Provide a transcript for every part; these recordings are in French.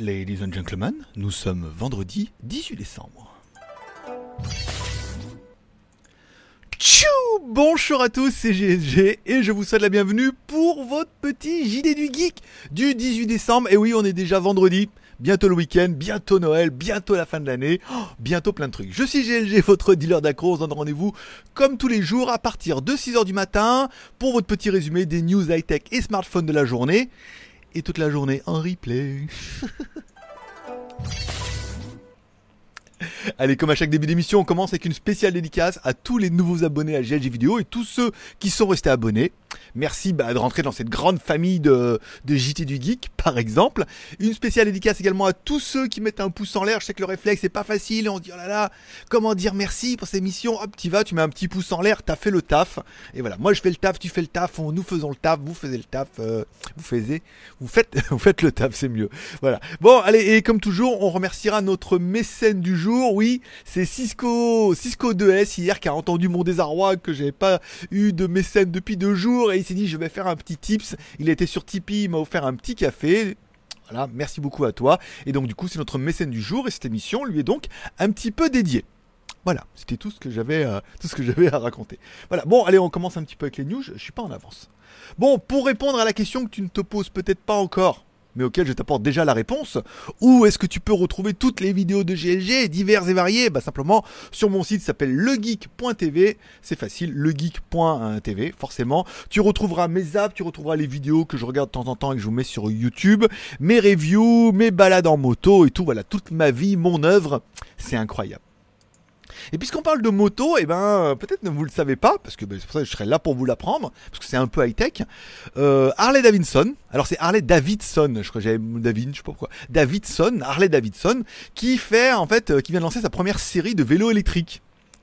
Ladies and gentlemen, nous sommes vendredi 18 décembre. Tchou Bonjour à tous, c'est GSG et je vous souhaite la bienvenue pour votre petit JD du Geek du 18 décembre. Et oui, on est déjà vendredi, bientôt le week-end, bientôt Noël, bientôt la fin de l'année, oh, bientôt plein de trucs. Je suis GLG, votre dealer d'accro, on se donne rendez-vous comme tous les jours à partir de 6h du matin pour votre petit résumé des news high-tech et smartphones de la journée. Et toute la journée en replay. Allez, comme à chaque début d'émission, on commence avec une spéciale dédicace à tous les nouveaux abonnés à GLG Vidéo et tous ceux qui sont restés abonnés. Merci bah, de rentrer dans cette grande famille de, JT du Geek, par exemple. Une spéciale dédicace également à tous ceux qui mettent un pouce en l'air. Je sais que le réflexe c'est pas facile on dit oh là là, comment dire merci pour ces missions. Hop, tu vas, tu mets un petit pouce en l'air, t'as fait le taf. Et voilà, moi je fais le taf, tu fais le taf, nous faisons le taf, vous faites le taf, euh, vous faisiez, faites, vous faites le taf, c'est mieux. Voilà. Bon, allez, et comme toujours, on remerciera notre mécène du jour. Oui, c'est Cisco, Cisco 2S hier qui a entendu mon désarroi que j'avais pas eu de mécène depuis deux jours et il s'est dit je vais faire un petit tips. Il était sur Tipeee, il m'a offert un petit café. Voilà, merci beaucoup à toi. Et donc du coup, c'est notre mécène du jour et cette émission lui est donc un petit peu dédiée. Voilà, c'était tout ce que j'avais euh, tout ce que j'avais à raconter. Voilà. Bon, allez, on commence un petit peu avec les news, je, je suis pas en avance. Bon, pour répondre à la question que tu ne te poses peut-être pas encore, mais auquel je t'apporte déjà la réponse. Où est-ce que tu peux retrouver toutes les vidéos de GLG, diverses et variées Bah simplement sur mon site s'appelle legeek.tv. C'est facile, legeek.tv, forcément. Tu retrouveras mes apps, tu retrouveras les vidéos que je regarde de temps en temps et que je vous mets sur YouTube, mes reviews, mes balades en moto et tout. Voilà, toute ma vie, mon œuvre. C'est incroyable. Et puisqu'on parle de moto, et eh ben peut-être ne vous le savez pas, parce que ben, c'est pour ça que je serai là pour vous l'apprendre, parce que c'est un peu high tech. Euh, Harley Davidson, alors c'est Harley Davidson, je crois que j'avais David, je sais pas pourquoi. Davidson, Harley Davidson, qui fait en fait, euh, qui vient de lancer sa première série de vélos électriques.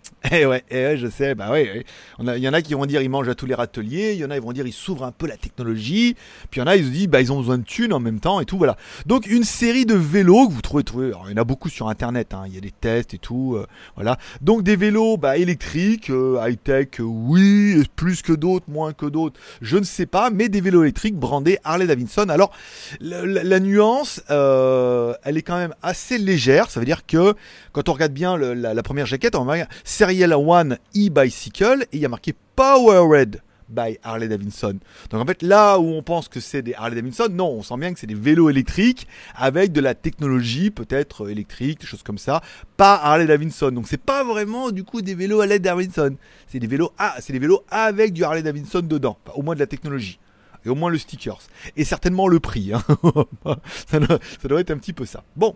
Eh ouais, eh ouais, je sais, bah ouais, Il y en a qui vont dire ils mangent à tous les râteliers, il y en a qui vont dire ils s'ouvrent un peu la technologie, puis il y en a ils se disent bah ils ont besoin de thunes en même temps et tout, voilà. Donc une série de vélos que vous trouvez, trouvez il y en a beaucoup sur internet, hein, il y a des tests et tout, euh, voilà. Donc des vélos bah, électriques, euh, high-tech, euh, oui, plus que d'autres, moins que d'autres, je ne sais pas, mais des vélos électriques brandés Harley Davidson. Alors la, nuance, elle est quand même assez légère, ça veut dire que quand on regarde bien la, première jaquette, on va Serial One e-Bicycle et il y a marqué Powered by Harley Davidson. Donc en fait, là où on pense que c'est des Harley Davidson, non, on sent bien que c'est des vélos électriques avec de la technologie peut-être électrique, des choses comme ça, pas Harley Davidson. Donc c'est pas vraiment du coup des vélos Harley Davidson. C'est des vélos ah, c'est des vélos avec du Harley Davidson dedans, au moins de la technologie. Et au moins le stickers. Et certainement le prix. Hein. ça, ça doit être un petit peu ça. Bon,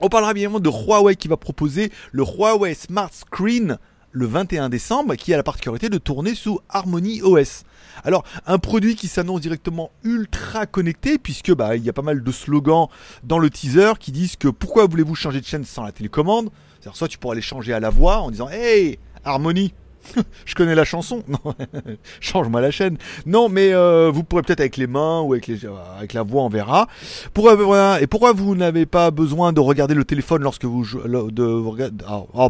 on parlera bien évidemment de Huawei qui va proposer le Huawei Smart Screen le 21 décembre qui a la particularité de tourner sous Harmony OS. Alors un produit qui s'annonce directement ultra connecté puisque bah il y a pas mal de slogans dans le teaser qui disent que pourquoi voulez-vous changer de chaîne sans la télécommande? C'est-à-dire soit tu pourras les changer à la voix en disant hey Harmony je connais la chanson. Change-moi la chaîne. Non, mais euh, vous pourrez peut-être avec les mains ou avec, euh, la voix, on verra. Pour, voilà. Et pourquoi vous n'avez pas besoin de regarder le téléphone lorsque vous jouez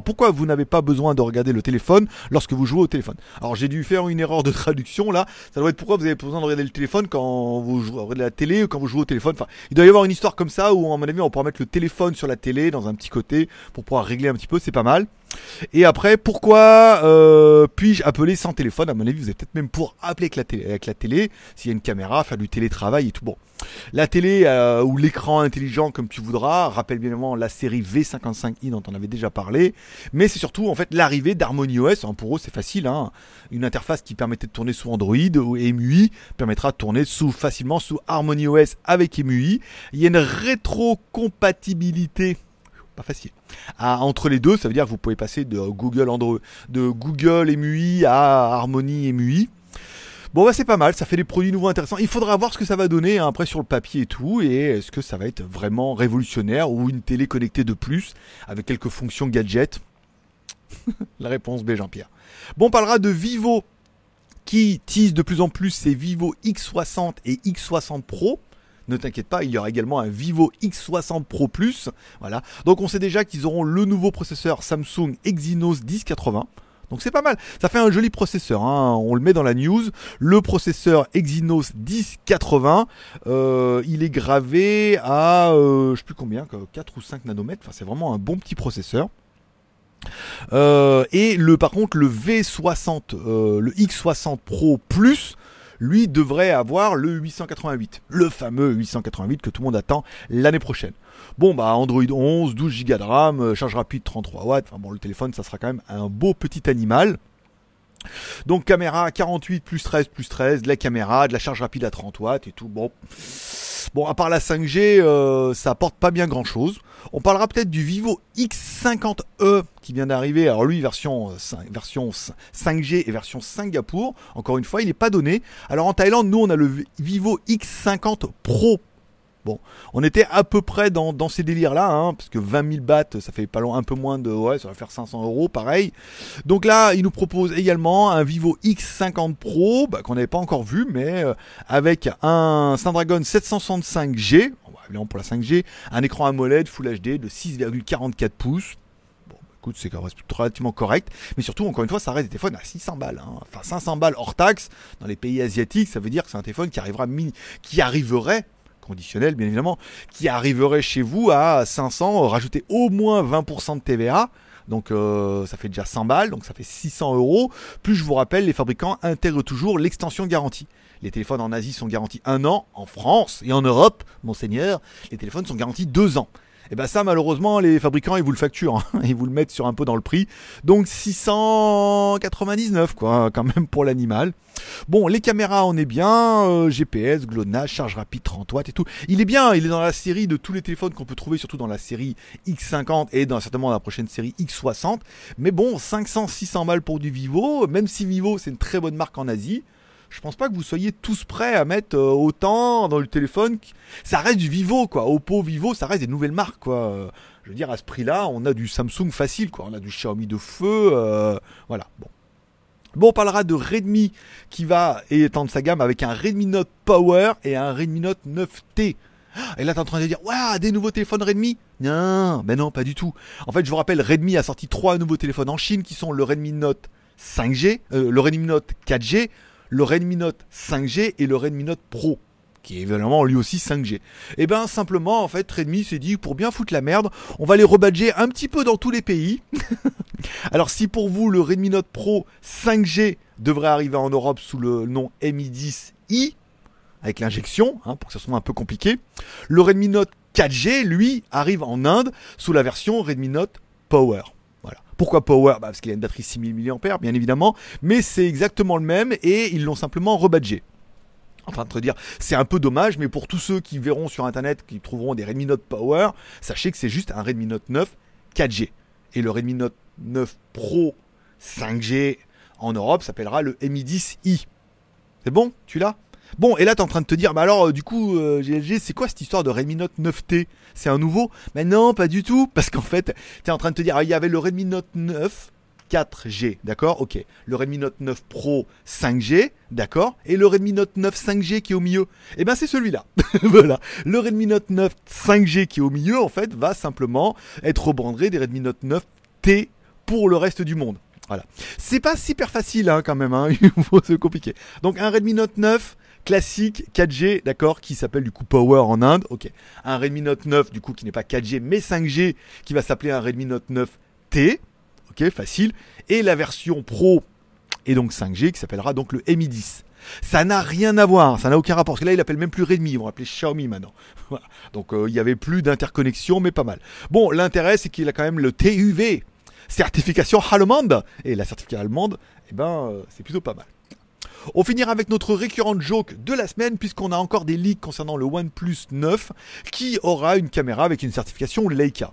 pourquoi vous n'avez pas besoin de regarder le téléphone lorsque vous jouez au téléphone? Alors j'ai dû faire une erreur de traduction là. Ça doit être pourquoi vous avez besoin de regarder le téléphone quand vous jouez la télé ou quand vous jouez au téléphone. Il doit y avoir une histoire comme ça où, à mon avis, on pourra mettre le téléphone sur la télé dans un petit côté pour pouvoir régler un petit peu. C'est pas mal. Et après, pourquoi euh, puis-je appeler sans téléphone? À mon avis, vous êtes peut-être même pour appeler avec la télé, avec la télé s'il y a une caméra, faire du télétravail et tout. Bon, la télé euh, ou l'écran intelligent comme tu voudras rappelle bien évidemment la série V55i dont on avait déjà parlé, mais c'est surtout en fait l'arrivée d'Harmony OS. Hein, pour eux, c'est facile, hein. une interface qui permettait de tourner sous Android ou EMUI permettra de tourner sous facilement sous Harmony OS avec EMUI. Il y a une rétrocompatibilité pas facile. Ah, entre les deux, ça veut dire que vous pouvez passer de Google Android, de Google MUI à Harmony MUI. Bon bah c'est pas mal, ça fait des produits nouveaux intéressants. Il faudra voir ce que ça va donner hein, après sur le papier et tout, et est-ce que ça va être vraiment révolutionnaire ou une télé connectée de plus avec quelques fonctions gadget. La réponse B Jean-Pierre. Bon, on parlera de Vivo qui tease de plus en plus ses Vivo X60 et X60 Pro ne t'inquiète pas, il y aura également un Vivo X60 Pro Plus. Voilà. Donc on sait déjà qu'ils auront le nouveau processeur Samsung Exynos 1080. Donc c'est pas mal. Ça fait un joli processeur. Hein. On le met dans la news. Le processeur Exynos 1080, euh, il est gravé à euh, je sais plus combien, 4 ou 5 nanomètres. Enfin, c'est vraiment un bon petit processeur. Euh, et le par contre le V60, le X60 Pro Plus, lui devrait avoir le 888, le fameux 888 que tout le monde attend l'année prochaine. Bon bah Android 11, 12 Go de RAM, euh, charge rapide 33 watts, enfin bon le téléphone ça sera quand même un beau petit animal. Donc caméra 48 plus 13 plus 13, de la caméra, de la charge rapide à 30 watts et tout. Bon, bon à part la 5G, euh, ça apporte pas bien grand chose. On parlera peut-être du Vivo X50e qui vient d'arriver. Alors lui, version, 5, euh, version 5G et version Singapour. Encore une fois, il n'est pas donné. Alors en Thaïlande, nous, on a le Vivo X50 Pro Bon, on était à peu près dans, ces délires-là, hein, parce que 20 000 bahts, ça fait pas long, un peu moins de, ouais, ça va faire 500 euros, pareil. Donc là, il nous propose également un Vivo X50 Pro, bah, qu'on n'avait pas encore vu, mais euh, avec un Snapdragon 765G, évidemment pour la 5G, un écran AMOLED Full HD de 6,44 pouces. Bah, écoute, c'est relativement correct, mais surtout, encore une fois, ça reste des téléphones à 600 balles, hein. enfin 500 balles hors taxe. Dans les pays asiatiques, ça veut dire que c'est un téléphone qui arrivera, qui arriverait conditionnel bien évidemment, qui arriverait chez vous à 500, rajouter au moins 20% de TVA. Donc euh, ça fait déjà 100 balles, donc ça fait 600 euros. Plus je vous rappelle, les fabricants intègrent toujours l'extension garantie. Les téléphones en Asie sont garantis un an, en France et en Europe, monseigneur, les téléphones sont garantis deux ans. Et bien ça malheureusement les fabricants ils vous le facturent, hein. ils vous le mettent sur un peu dans le prix. Donc 699 quoi quand même pour l'animal. Bon les caméras on est bien, euh, GPS, GLONASS, charge rapide 30 watts et tout. Il est bien, il est dans la série de tous les téléphones qu'on peut trouver surtout dans la série X50 et dans certainement dans la prochaine série X60. Mais bon 500 600 balles pour du Vivo, même si Vivo c'est une très bonne marque en Asie je pense pas que vous soyez tous prêts à mettre euh, autant dans le téléphone. Ça reste du Vivo, quoi. Oppo, Vivo, ça reste des nouvelles marques, quoi. Je veux dire, à ce prix-là, on a du Samsung facile, quoi. On a du Xiaomi de feu, euh, voilà. Bon. Bon, on parlera de Redmi qui va étendre sa gamme avec un Redmi Note Power et un Redmi Note 9T. Et là, t'es en train de dire, waouh, des nouveaux téléphones Redmi? Non, mais non, pas du tout. En fait, je vous rappelle, Redmi a sorti trois nouveaux téléphones en Chine qui sont le Redmi Note 5G, euh, le Redmi Note 4G, le Redmi Note 5G et le Redmi Note Pro qui est évidemment lui aussi 5G. Et eh bien simplement en fait Redmi s'est dit pour bien foutre la merde, on va les rebadger un petit peu dans tous les pays. Alors si pour vous le Redmi Note Pro 5G devrait arriver en Europe sous le nom Mi 10i avec l'injection, hein, pour que ce soit un peu compliqué, le Redmi Note 4G lui arrive en Inde sous la version Redmi Note Power. Pourquoi Power? Bah, Parce qu'il a une batterie 6000 mAh, bien évidemment, mais c'est exactement le même et ils l'ont simplement rebadgé. En train de te dire, c'est un peu dommage, mais pour tous ceux qui verront sur internet, qui trouveront des Redmi Note Power, sachez que c'est juste un Redmi Note 9 4G. Et le Redmi Note 9 Pro 5G en Europe s'appellera le Mi 10i. C'est bon? Tu l'as? Bon, et là, tu es en train de te dire, bah alors, euh, du coup, GLG, euh, c'est quoi cette histoire de Redmi Note 9T C'est un nouveau? Mais non, pas du tout, parce qu'en fait, tu es en train de te dire, ah, il y avait le Redmi Note 9 4G, d'accord? Ok. Le Redmi Note 9 Pro 5G, d'accord? Et le Redmi Note 9 5G qui est au milieu Eh ben c'est celui-là. voilà. Le Redmi Note 9 5G qui est au milieu, en fait, va simplement être rebrandé des Redmi Note 9 T pour le reste du monde. Voilà. C'est pas super facile hein, quand même, hein. c'est compliqué. Donc un Redmi Note 9 classique 4G, d'accord, qui s'appelle du coup Power en Inde, ok. Un Redmi Note 9, du coup, qui n'est pas 4G, mais 5G, qui va s'appeler un Redmi Note 9T, ok, facile. Et la version Pro, et donc 5G, qui s'appellera donc le Mi 10. Ça n'a rien à voir, ça n'a aucun rapport. Parce que là, il appelle même plus Redmi, ils vont appeler Xiaomi maintenant. Donc, euh, il y avait plus d'interconnexion, mais pas mal. Bon, l'intérêt, c'est qu'il a quand même le TUV, certification allemande. Et la certification allemande, eh ben, euh, c'est plutôt pas mal. On finira avec notre récurrente joke de la semaine puisqu'on a encore des leaks concernant le OnePlus 9 qui aura une caméra avec une certification Leica.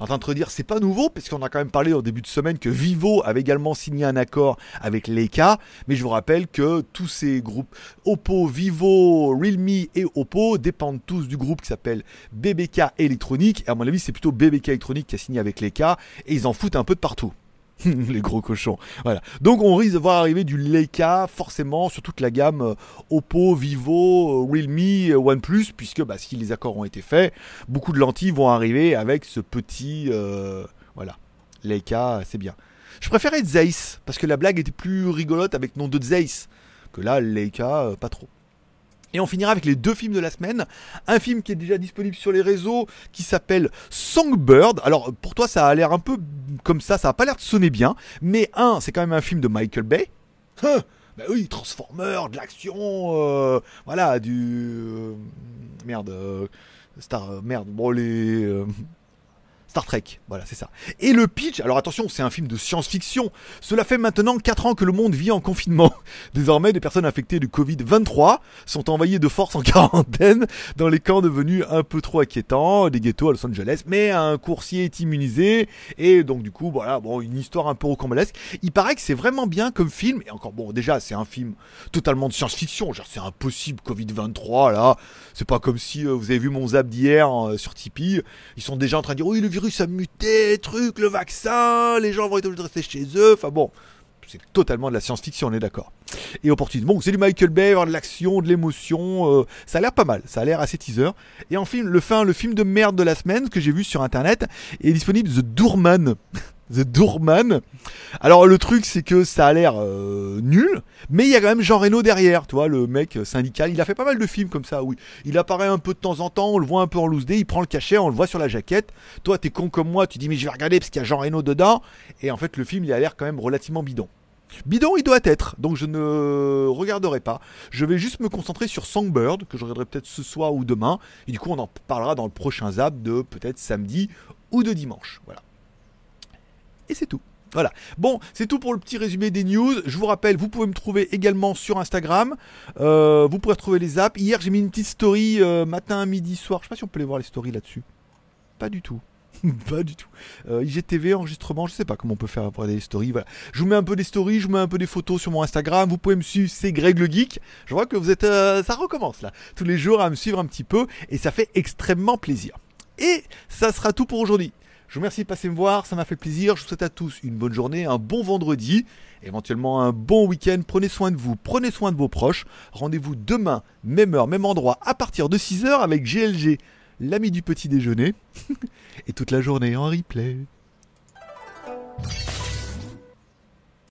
En train de te dire, c'est pas nouveau, puisqu'on a quand même parlé au début de semaine que Vivo avait également signé un accord avec Leica. Mais je vous rappelle que tous ces groupes, Oppo, Vivo, Realme et Oppo, dépendent tous du groupe qui s'appelle BBK Electronic. Et à mon avis, c'est plutôt BBK Electronic qui a signé avec Leica. Et ils en foutent un peu de partout. les gros cochons. Voilà. Donc on risque de voir arriver du Leica forcément sur toute la gamme euh, Oppo, Vivo, euh, Realme, euh, OnePlus, puisque bah, si les accords ont été faits, beaucoup de lentilles vont arriver avec ce petit voilà Leica, c'est bien. Je préférais Zeiss, parce que la blague était plus rigolote avec nom de Zeiss. Que là, Leica, pas trop. Et on finira avec les deux films de la semaine. Un film qui est déjà disponible sur les réseaux, qui s'appelle Songbird. Alors pour toi, ça a l'air un peu comme ça, ça a pas l'air de sonner bien. Mais un, c'est quand même un film de Michael Bay. Hein bah oui, Transformer, de l'action, euh, voilà, du... euh, merde, euh, Star... merde, bon les... Star Trek, voilà, c'est ça. Et le pitch, alors attention, c'est un film de science-fiction. Cela fait maintenant 4 ans que le monde vit en confinement. Désormais, des personnes infectées du Covid-23 sont envoyées de force en quarantaine dans les camps devenus un peu trop inquiétants, des ghettos à Los Angeles. Mais un coursier est immunisé et donc du coup, voilà, bon, une histoire un peu rocambolesque. Il paraît que c'est vraiment bien comme film. Et encore, bon, déjà, c'est un film totalement de science-fiction. Genre, c'est impossible, Covid-23, là. C'est pas comme si euh, vous avez vu mon zap d'hier euh, sur Tipeee. Ils sont déjà en train de dire, oui, le virus a muté, truc, le vaccin, les gens vont être obligés de rester chez eux. Enfin bon, c'est totalement de la science-fiction, on est d'accord. Et opportunisme. Bon, c'est du Michael Bay, de l'action, de l'émotion. euh, ça a l'air pas mal, ça a l'air assez teaser. Et en film, le fin, le film de merde de la semaine que j'ai vu sur internet est disponible The Doorman. The Doorman. Alors le truc c'est que ça a l'air euh, nul, mais il y a quand même Jean Reno derrière, tu vois, le mec euh, syndical. Il a fait pas mal de films comme ça, oui. Il apparaît un peu de temps en temps, on le voit un peu en loose day, il prend le cachet, on le voit sur la jaquette. Toi t'es con comme moi, tu dis mais je vais regarder parce qu'il y a Jean Reno dedans. Et en fait le film il a l'air quand même relativement bidon. Bidon, il doit être, donc je ne regarderai pas. Je vais juste me concentrer sur Songbird, que je regarderai peut-être ce soir ou demain. Et du coup, on en parlera dans le prochain zap de peut-être samedi ou de dimanche. Voilà. Et c'est tout. Voilà. Bon, c'est tout pour le petit résumé des news. Je vous rappelle, vous pouvez me trouver également sur Instagram. Euh, vous pourrez retrouver les zaps. Hier, j'ai mis une petite story euh, matin, midi, soir. Je sais pas si on peut les voir les stories là-dessus. Pas du tout. pas du tout. Euh, IGTV, enregistrement, je sais pas comment on peut faire pour des stories. Voilà. Je vous mets un peu des stories, je vous mets un peu des photos sur mon Instagram. Vous pouvez me suivre, c'est Greg le Geek. Je vois que vous êtes. ça recommence là. Tous les jours à me suivre un petit peu. Et ça fait extrêmement plaisir. Et ça sera tout pour aujourd'hui. Je vous remercie de passer me voir, ça m'a fait plaisir. Je vous souhaite à tous une bonne journée, un bon vendredi, éventuellement un bon week-end. Prenez soin de vous, prenez soin de vos proches. Rendez-vous demain, même heure, même endroit, à partir de 6h avec GLG, l'ami du petit déjeuner. Et toute la journée en replay.